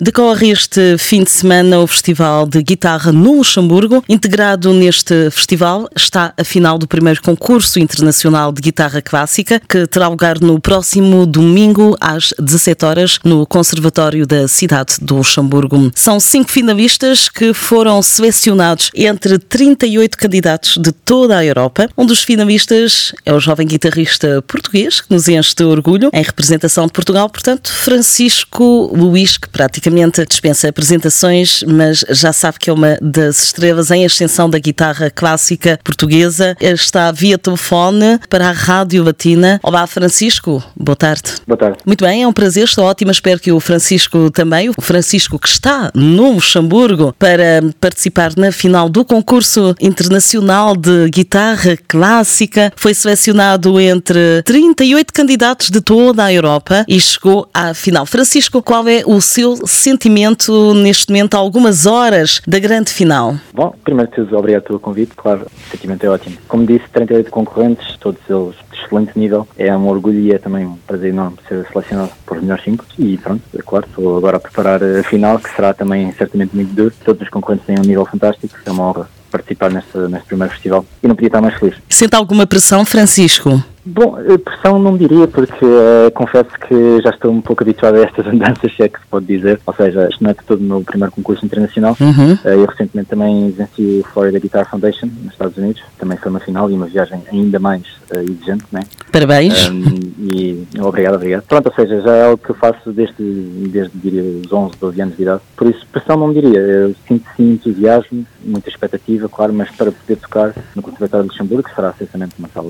Decorre este fim de semana o Festival de Guitarra no Luxemburgo. Integrado neste festival está a final do primeiro concurso internacional de guitarra clássica, que terá lugar no próximo domingo às 17 horas no Conservatório da cidade do Luxemburgo. São cinco finalistas que foram selecionados entre 38 candidatos de toda a Europa. Um dos finalistas é o jovem guitarrista português, que nos enche de orgulho, em representação de Portugal, portanto, Francisco Luís, que praticamente praticamente dispensa apresentações, mas já sabe que é uma das estrelas em ascensão da guitarra clássica portuguesa. Está via telefone para a Rádio Latina. Olá, Francisco. Boa tarde. Boa tarde. Muito bem, é um prazer, estou ótima. Espero que o Francisco também, o Francisco que está no Luxemburgo para participar na final do concurso internacional de guitarra clássica. Foi selecionado entre 38 candidatos de toda a Europa e chegou à final. Francisco, qual é o seu sentimento neste momento, algumas horas da grande final? Bom, primeiro de tudo, obrigado pelo convite, claro, o sentimento é ótimo. Como disse, 38 concorrentes, todos eles de excelente nível, é um orgulho e é também um prazer enorme ser selecionado por os melhores 5 e pronto, é claro, estou agora a preparar a final, que será também certamente muito duro. Todos os concorrentes têm um nível fantástico, é uma honra participar neste, neste primeiro festival e não podia estar mais feliz. Sente alguma pressão, Francisco? Bom, pressão não diria, porque uh, confesso que já estou um pouco habituado a estas andanças, se é que se pode dizer. Ou seja, isto não é todo o meu primeiro concurso internacional. Uhum. Uh, eu recentemente também venci o Florida Guitar Foundation nos Estados Unidos. Também foi uma final e uma viagem ainda mais uh, exigente, né? Parabéns. Um, e obrigado, obrigado. Pronto, ou seja, já é algo que eu faço desde, desde diria, os 11, 12 anos de idade. Por isso, pressão não diria. Eu sinto sim entusiasmo, muita expectativa, claro, mas para poder tocar no Conservatório de Luxemburgo, que será certamente uma sala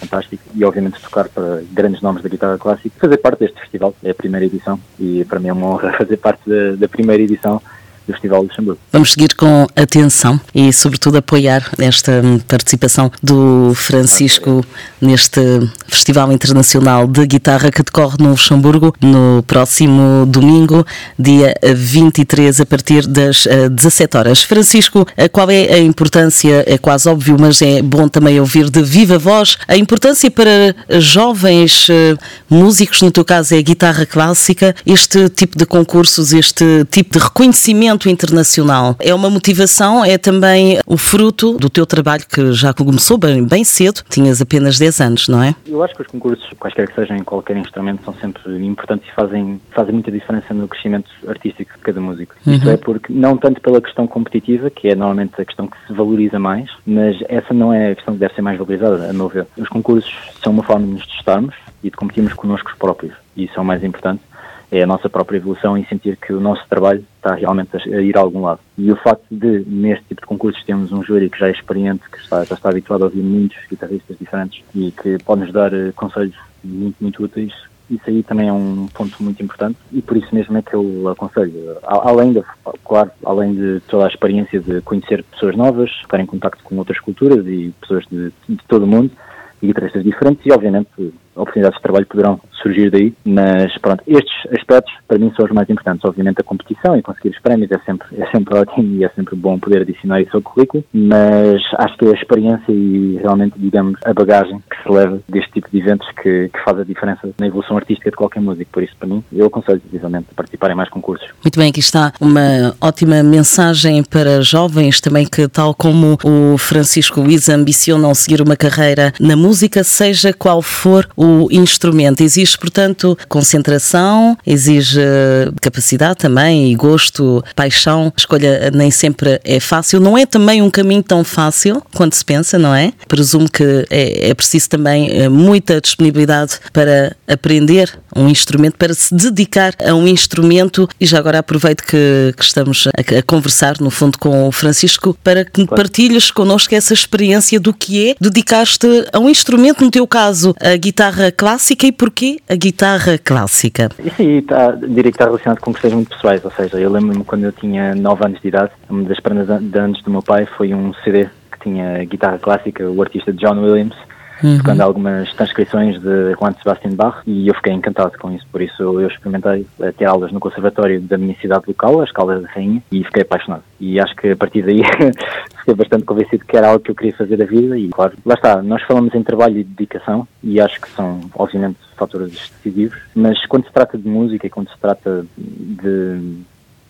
fantástica fantástico e obviamente tocar para grandes nomes da guitarra clássica, fazer parte deste festival, é a primeira edição e para mim é uma honra fazer parte da, da primeira edição do Festival de Luxemburgo. Vamos seguir com atenção e, sobretudo, apoiar esta participação do Francisco neste Festival Internacional de Guitarra que decorre no Luxemburgo no próximo domingo, dia 23, a partir das 17 horas. Francisco, qual é a importância? É quase óbvio, mas é bom também ouvir de viva voz a importância para jovens músicos, no teu caso é a guitarra clássica, este tipo de concursos, este tipo de reconhecimento internacional. É uma motivação, é também o fruto do teu trabalho que já começou bem, bem cedo, tinhas apenas 10 anos, não é? Eu acho que os concursos, quaisquer que sejam em qualquer instrumento, são sempre importantes e fazem, fazem muita diferença no crescimento artístico de cada músico. Uhum. Isto é porque, não tanto pela questão competitiva, que é normalmente a questão que se valoriza mais, mas essa não é a questão que deve ser mais valorizada, a meu ver. Os concursos são uma forma de nos testarmos e de competirmos connosco próprios, e isso é o mais importante é a nossa própria evolução e sentir que o nosso trabalho está realmente a, ir a algum lado. E o facto de, neste tipo de concursos, temos um júri que já é experiente, que está, já está habituado a ouvir muitos guitarristas diferentes e que pode nos dar uh, conselhos muito, muito úteis, isso aí também é um ponto muito importante e por isso mesmo é que eu aconselho, além de, claro, além de toda a experiência de conhecer pessoas novas, estar em contato com outras culturas e pessoas de, de todo o mundo, e guitarristas diferentes e obviamente oportunidades de trabalho poderão surgir daí, mas pronto, estes aspectos para mim são os mais importantes. Obviamente a competição e conseguir os prémios é sempre, é sempre ótimo e é sempre bom poder adicionar isso ao currículo, mas acho que é a experiência e realmente, digamos, a bagagem que se leva deste tipo de eventos que, que faz a diferença na evolução artística de qualquer músico. Por isso, para mim, eu aconselho visualmente a participar em mais concursos. Muito bem, aqui está uma ótima mensagem para jovens também que, tal como o Francisco Luiz, ambicionam seguir uma carreira na música, seja qual for o instrumento. Exige, portanto, concentração, exige capacidade também e gosto, paixão. A escolha nem sempre é fácil. Não é também um caminho tão fácil quanto se pensa, não é? Presumo que é, é preciso também eh, muita disponibilidade para aprender um instrumento, para se dedicar a um instrumento. E já agora aproveito que, que estamos a, a, conversar, no fundo, com o Francisco, para que claro. partilhes connosco essa experiência do que é dedicar-te a um instrumento, no teu caso, a guitarra clássica e porquê a guitarra clássica? Isso aí está, diria que está relacionado com questões muito pessoais, ou seja, eu lembro-me quando eu tinha 9 anos de idade, uma das prendas de anos do meu pai foi um CD tinha guitarra clássica, o artista John Williams, uhum. tocando algumas transcrições de Juan Sebastian Bach e eu fiquei encantado com isso, por isso eu experimentei ter aulas no conservatório da minha cidade local, as Caldas da Rainha, e fiquei apaixonado. E acho que a partir daí fiquei bastante convencido que era algo que eu queria fazer da vida e claro, lá está, nós falamos em trabalho e dedicação e acho que são obviamente fatores decisivos, mas quando se trata de música e quando se trata de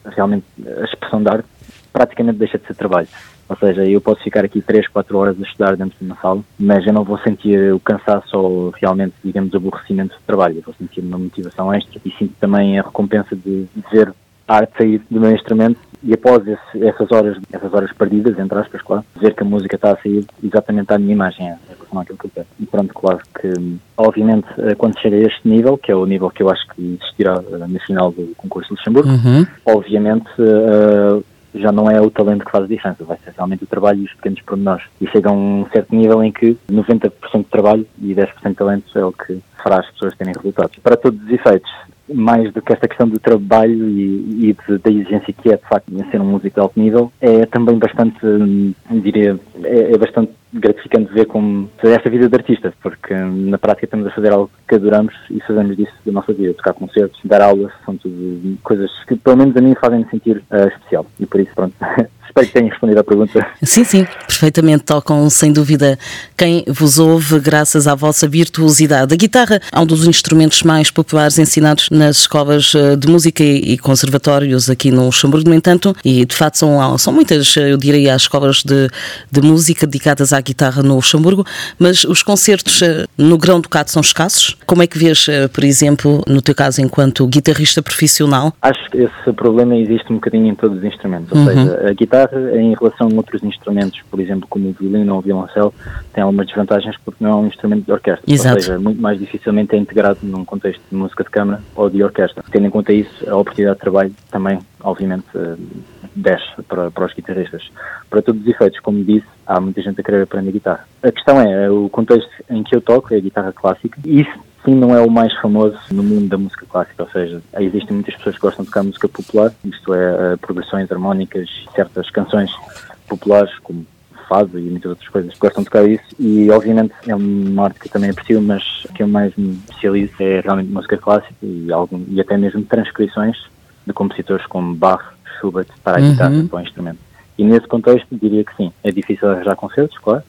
realmente a expressão de arte, praticamente deixa de ser trabalho. Ou seja, eu posso ficar aqui 3, 4 horas a estudar dentro de uma sala, mas eu não vou sentir o cansaço ou realmente, digamos, o aborrecimento do trabalho. Eu vou sentir uma motivação extra e sinto também a recompensa de ver a arte sair do meu instrumento e após esse, essas horas essas horas perdidas, entre aspas, claro, ver que a música está a sair exatamente à minha imagem, em relação àquilo que eu quero. E pronto, claro que, obviamente, eh, quando chega a este nível, que é o nível que eu acho que existirá uh, no final do concurso de Luxemburgo, uhum. obviamente uh, já não é o talento que faz a diferença, vai ser realmente o trabalho e os pequenos pormenores. E chega a um certo nível em que 90% de trabalho e 10% de talento é o que fará as pessoas terem resultados. Para todos os efeitos, mais do que esta questão do trabalho e, e da exigência que é, de facto, ser um músico de alto nível, é também bastante, hum, diria, é, é bastante gratificante ver como esta vida de artista, porque hum, na prática estamos a fazer algo que adoramos e fazemos disso da nossa vida, tocar concertos, dar aulas, são tudo coisas que pelo menos a mim fazem-me sentir uh, especial e por isso pronto Espero que tenha respondido à pergunta. Sim, sim, perfeitamente. Tocam sem dúvida quem vos ouve, graças à vossa virtuosidade. A guitarra é um dos instrumentos mais populares ensinados nas escolas eh, de música e conservatórios aqui no Luxemburgo, no entanto, e de facto são, são muitas, eu diria, as escolas de, de música dedicadas à guitarra no Luxemburgo, mas os concertos eh, no grão ducado são escassos. Como é que vês, eh, por exemplo, no teu caso, enquanto guitarrista profissional? Acho que esse problema existe um bocadinho em todos os instrumentos, ou uhum. seja, a guitarra em relação a outros instrumentos, por exemplo, como o violino ou o violoncelo, tem algumas desvantagens porque não é um instrumento de orquestra. Exato. Ou seja, muito mais dificilmente é integrado num contexto de música de câmara ou de orquestra. Tendo em conta isso, a oportunidade de trabalho também, obviamente, eh, desce para, para os guitarristas. Para todos os efeitos, como disse, há muita gente a querer aprender guitarra. A questão é, o contexto em que eu toco é a guitarra clássica, e isso sim não é o mais famoso no mundo da música clássica, ou seja, existem muitas pessoas que gostam de tocar música popular, isto é, uh, progressões harmónicas, certas canções populares, como fado e muitas outras coisas gostam de tocar isso e obviamente é uma arte que eu também aprecio, mas que eu mais me especializo é realmente música clássica e, algum, e até mesmo transcrições de compositores como Bach, Schubert para a uhum. guitarra, para o instrumento. E nesse contexto diria que sim, é difícil arranjar concertos, claro,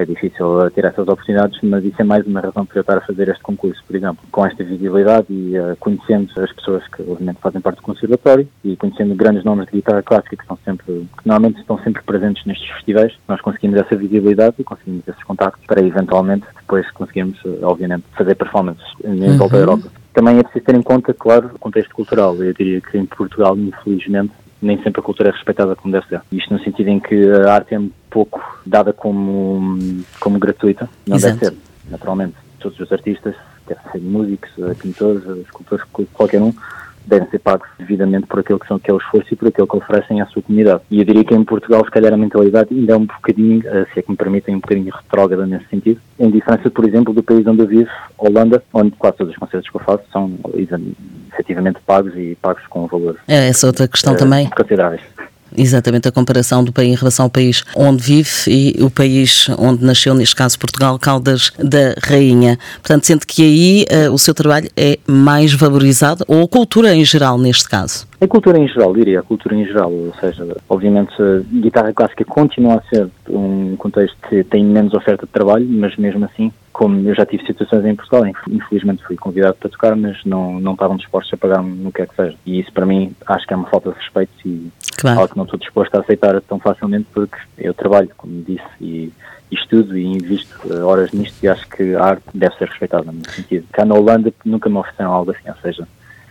é difícil ter essas oportunidades, mas isso é mais uma razão para eu estar a fazer este concurso, por exemplo, com esta visibilidade e uh, conhecendo as pessoas que obviamente fazem parte do conservatório e conhecendo grandes nomes de guitarra clássica que, estão sempre, que normalmente estão sempre presentes nestes festivais, nós conseguimos essa visibilidade e conseguimos esses contactos para eventualmente depois conseguirmos, eh, obviamente, fazer performances em volta da uhum. Europa. Também é preciso ter em conta, claro, o contexto cultural. Eu diria que em Portugal, infelizmente, nem sempre a cultura é respeitada como deve ser. Isto no sentido em que a arte é um pouco dada como, como gratuita, não Exato. deve ser, naturalmente. Todos os artistas, quer ser músicos, pintores, escultores, qualquer um, devem ser pagos devidamente por aquilo que, são, que é o esforço e por aquilo que oferecem à sua comunidade. E eu diria que em Portugal, se calhar, a mentalidade ainda é um bocadinho, eh, se é que me permitem, um bocadinho retrógrada nesse sentido, em diferença, por exemplo, do país onde eu vivo, Holanda, onde quase todos os concertos que eu faço são efetivamente pagos e pagos com valores. É essa outra questão uh, também. Consideráveis. Exatamente, a comparação do país em relação ao país onde vive e o país onde nasceu, neste caso Portugal, Caldas da Rainha. Portanto, sente que aí uh, o seu trabalho é mais valorizado, ou a cultura em geral, neste caso? A cultura em geral, diria, a cultura em geral, ou seja, obviamente a guitarra clássica continua a ser um contexto que tem menos oferta de trabalho, mas mesmo assim, como eu já tive situações em Portugal, infelizmente fui convidado para tocar, mas não, não estavam dispostos a pagar-me no que é que seja. E isso para mim acho que é uma falta de respeito e claro. algo que não estou disposto a aceitar tão facilmente porque eu trabalho, como disse, e, e estudo e invisto uh, horas nisto e acho que a arte deve ser respeitada nesse sentido. Cá na Holanda nunca me ofereceram algo assim, ou seja,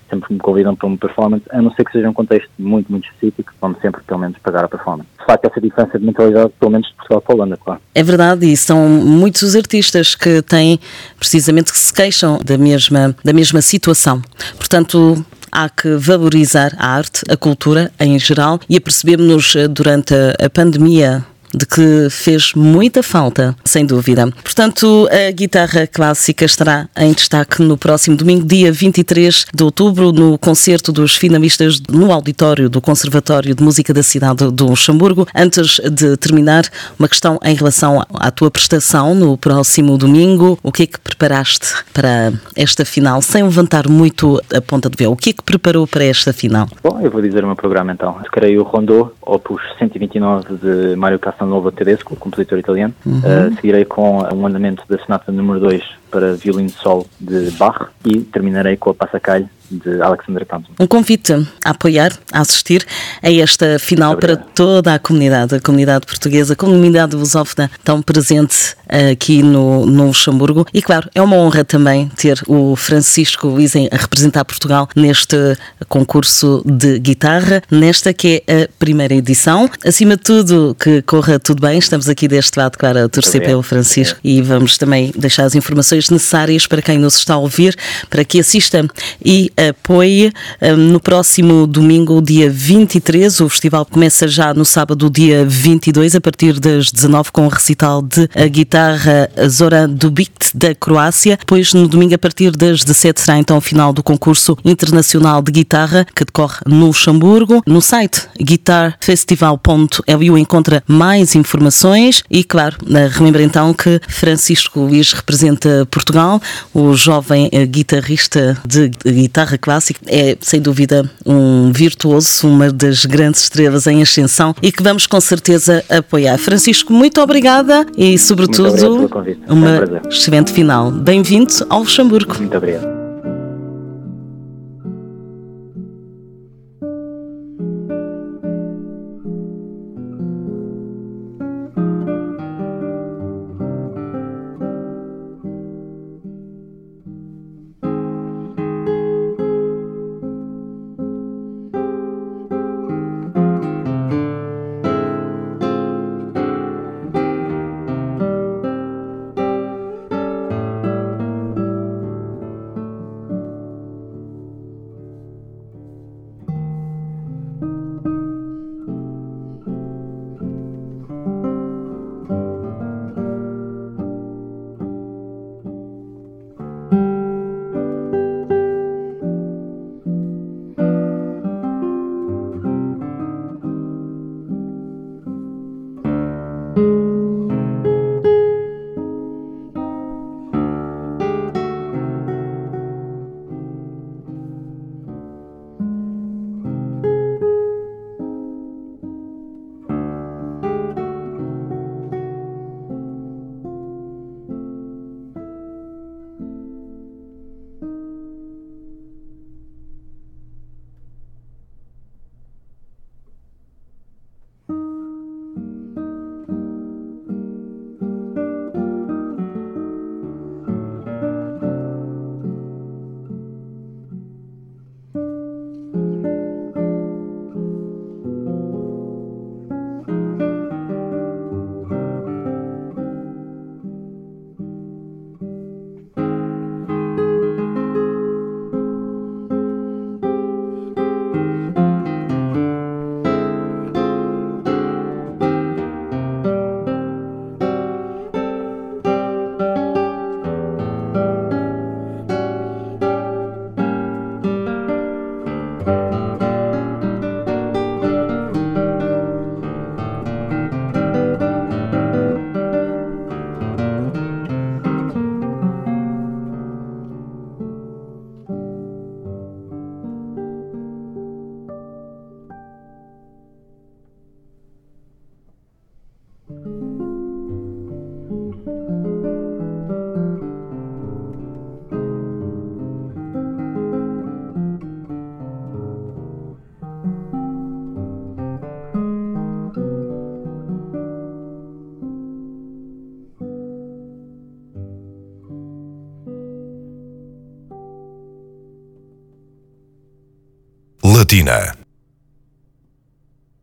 sempre que me convidam para uma performance, a não ser que seja um contexto muito, muito específico, vão sempre pelo menos pagar a performance. De facto, essa diferença de mentalidade, pelo menos de Portugal para a Holanda, claro. É verdade, e são muitos os artistas que têm, precisamente, que se queixam da mesma, da mesma situação. Portanto, há que valorizar a arte, a cultura em geral e apercebemos-nos eh, durante a pandemia de que fez muita falta, sem dúvida. Portanto, a guitarra clássica estará em destaque no próximo domingo, dia 23 de outubro, no concerto dos finalistas no auditório do Conservatório de Música da cidade do Luxemburgo. Antes de terminar, uma questão em relação à tua prestação no próximo domingo. O que é que preparaste para esta final, sem levantar muito a ponta de véu? O que é que preparou para esta final? Bom, eu vou dizer o meu programa então. Tocarei o Rondô, opus 129 de Mário Casanova Tedesco, compositor italiano. Uhum. Uh, seguirei com um andamento da sonata número 2 para violino solo de Bach e terminarei com a Passacalho de Alexander Thompson. Um convite a apoiar, a assistir a esta final para toda a comunidade, a comunidade portuguesa, a comunidade lusófona tão presente aqui no, no Luxemburgo. E claro, é uma honra também ter o Francisco Luizen a representar Portugal neste concurso de guitarra, nesta que é a primeira edição. Acima de tudo, que corra tudo bem. Estamos aqui deste lado, claro, a torcer pelo Francisco e vamos também deixar as informações necessárias para quem nos está a ouvir, para que assista e apoie um, no próximo domingo, dia 23. O festival começa já no sábado, dia 22, a partir das 19 com o recital de guitarra Zora Dubit da Croácia. Depois, no domingo, a partir das 17, será então o final do concurso internacional de guitarra que decorre no Luxemburgo. No site guitarfestival.lu encontra mais informações e, claro, relembra então que Francisco Luís representa Portugal, o jovem eh, guitarrista de guitarra guitarra clássica é, sem dúvida, um virtuoso, uma das grandes estrelas em ascensão e que vamos com certeza apoiar. Francisco, muito obrigada e, sobretudo, uma um excelente final. Bem-vindo ao Luxemburgo. Muito obrigado. Latina.